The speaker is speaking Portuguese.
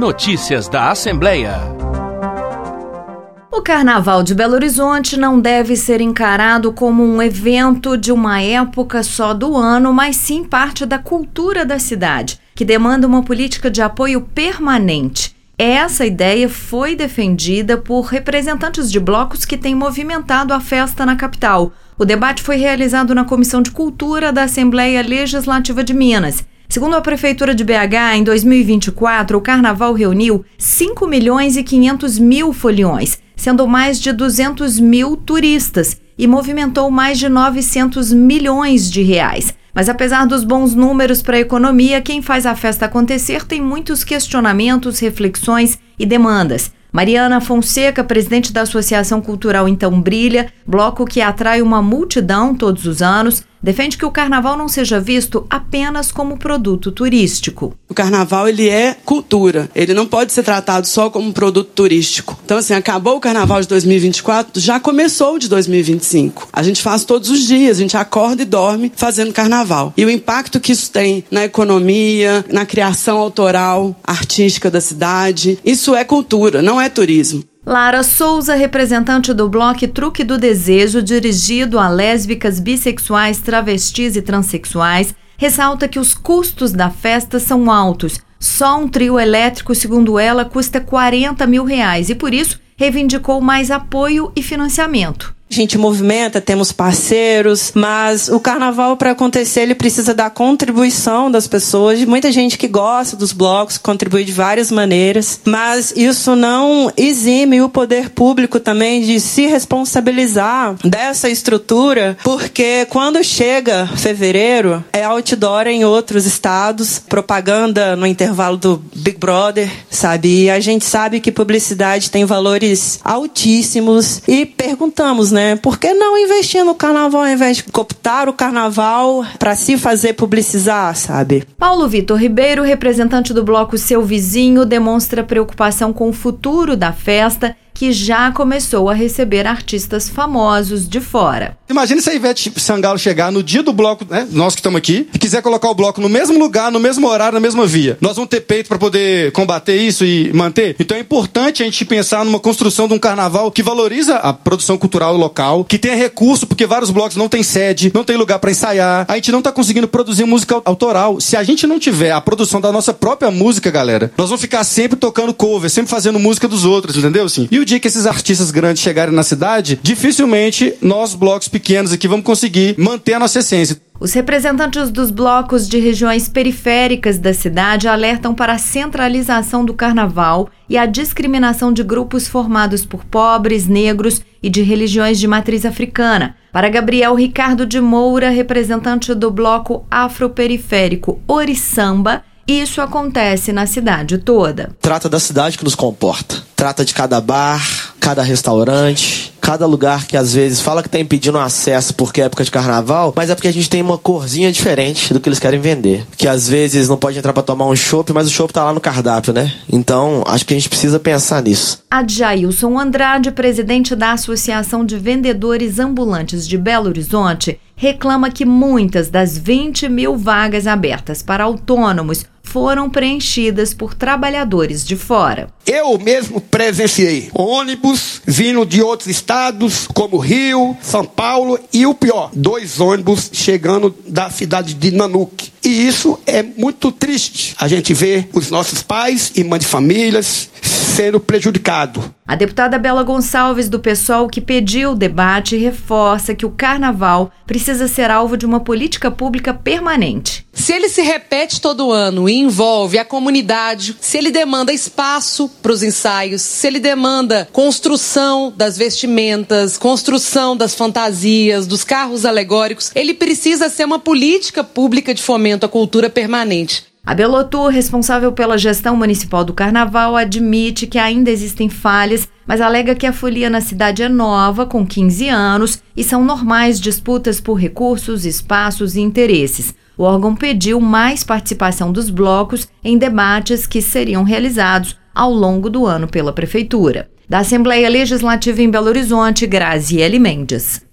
Notícias da Assembleia. O Carnaval de Belo Horizonte não deve ser encarado como um evento de uma época só do ano, mas sim parte da cultura da cidade, que demanda uma política de apoio permanente. Essa ideia foi defendida por representantes de blocos que têm movimentado a festa na capital. O debate foi realizado na Comissão de Cultura da Assembleia Legislativa de Minas. Segundo a Prefeitura de BH, em 2024, o Carnaval reuniu 5 milhões e 500 mil foliões, sendo mais de 200 mil turistas, e movimentou mais de 900 milhões de reais. Mas apesar dos bons números para a economia, quem faz a festa acontecer tem muitos questionamentos, reflexões e demandas. Mariana Fonseca, presidente da Associação Cultural Então Brilha, bloco que atrai uma multidão todos os anos, defende que o carnaval não seja visto apenas como produto turístico. O carnaval ele é cultura, ele não pode ser tratado só como produto turístico. Então assim, acabou o carnaval de 2024, já começou o de 2025. A gente faz todos os dias, a gente acorda e dorme fazendo carnaval. E o impacto que isso tem na economia, na criação autoral, artística da cidade, isso é cultura, não é turismo. Lara Souza, representante do bloco Truque do Desejo, dirigido a lésbicas, bissexuais, travestis e transexuais, ressalta que os custos da festa são altos. Só um trio elétrico, segundo ela, custa 40 mil reais e, por isso, reivindicou mais apoio e financiamento. A gente movimenta, temos parceiros, mas o carnaval para acontecer ele precisa da contribuição das pessoas, de muita gente que gosta dos blocos, contribui de várias maneiras, mas isso não exime o poder público também de se responsabilizar dessa estrutura, porque quando chega fevereiro é outdoor em outros estados, propaganda no intervalo do Big Brother, sabe? E a gente sabe que publicidade tem valores altíssimos e perguntamos, né? Né? Por que não investir no carnaval ao invés de cooptar o carnaval para se fazer publicizar, sabe? Paulo Vitor Ribeiro, representante do bloco Seu Vizinho, demonstra preocupação com o futuro da festa que já começou a receber artistas famosos de fora. Imagine se a Ivete Sangalo chegar no dia do bloco, né, nós que estamos aqui, e quiser colocar o bloco no mesmo lugar, no mesmo horário, na mesma via. Nós vamos ter peito para poder combater isso e manter? Então é importante a gente pensar numa construção de um carnaval que valoriza a produção cultural local, que tenha recurso, porque vários blocos não têm sede, não tem lugar para ensaiar. A gente não está conseguindo produzir música autoral. Se a gente não tiver a produção da nossa própria música, galera, nós vamos ficar sempre tocando cover, sempre fazendo música dos outros, entendeu? Assim. E o dia que esses artistas grandes chegarem na cidade, dificilmente nós, blocos pequenos aqui, vamos conseguir manter a nossa essência. Os representantes dos blocos de regiões periféricas da cidade alertam para a centralização do carnaval e a discriminação de grupos formados por pobres, negros e de religiões de matriz africana. Para Gabriel Ricardo de Moura, representante do bloco afroperiférico Oriçamba, isso acontece na cidade toda. Trata da cidade que nos comporta. Trata de cada bar, cada restaurante, cada lugar que às vezes fala que está impedindo acesso porque é época de carnaval, mas é porque a gente tem uma corzinha diferente do que eles querem vender. Que às vezes não pode entrar para tomar um chopp, mas o chopp tá lá no cardápio, né? Então, acho que a gente precisa pensar nisso. Adjailson Andrade, presidente da Associação de Vendedores Ambulantes de Belo Horizonte, reclama que muitas das 20 mil vagas abertas para autônomos foram preenchidas por trabalhadores de fora. Eu mesmo presenciei ônibus vindo de outros estados, como Rio, São Paulo e o pior, dois ônibus chegando da cidade de Nanuque. E isso é muito triste. A gente vê os nossos pais e mães de famílias sendo prejudicados. A deputada Bela Gonçalves, do PSOL, que pediu o debate, reforça que o carnaval precisa ser alvo de uma política pública permanente. Se ele se repete todo ano e envolve a comunidade, se ele demanda espaço para os ensaios, se ele demanda construção das vestimentas, construção das fantasias, dos carros alegóricos, ele precisa ser uma política pública de fomento à cultura permanente. A Belotur, responsável pela gestão municipal do carnaval, admite que ainda existem falhas, mas alega que a folia na cidade é nova, com 15 anos, e são normais disputas por recursos, espaços e interesses. O órgão pediu mais participação dos blocos em debates que seriam realizados ao longo do ano pela Prefeitura. Da Assembleia Legislativa em Belo Horizonte, Graziele Mendes.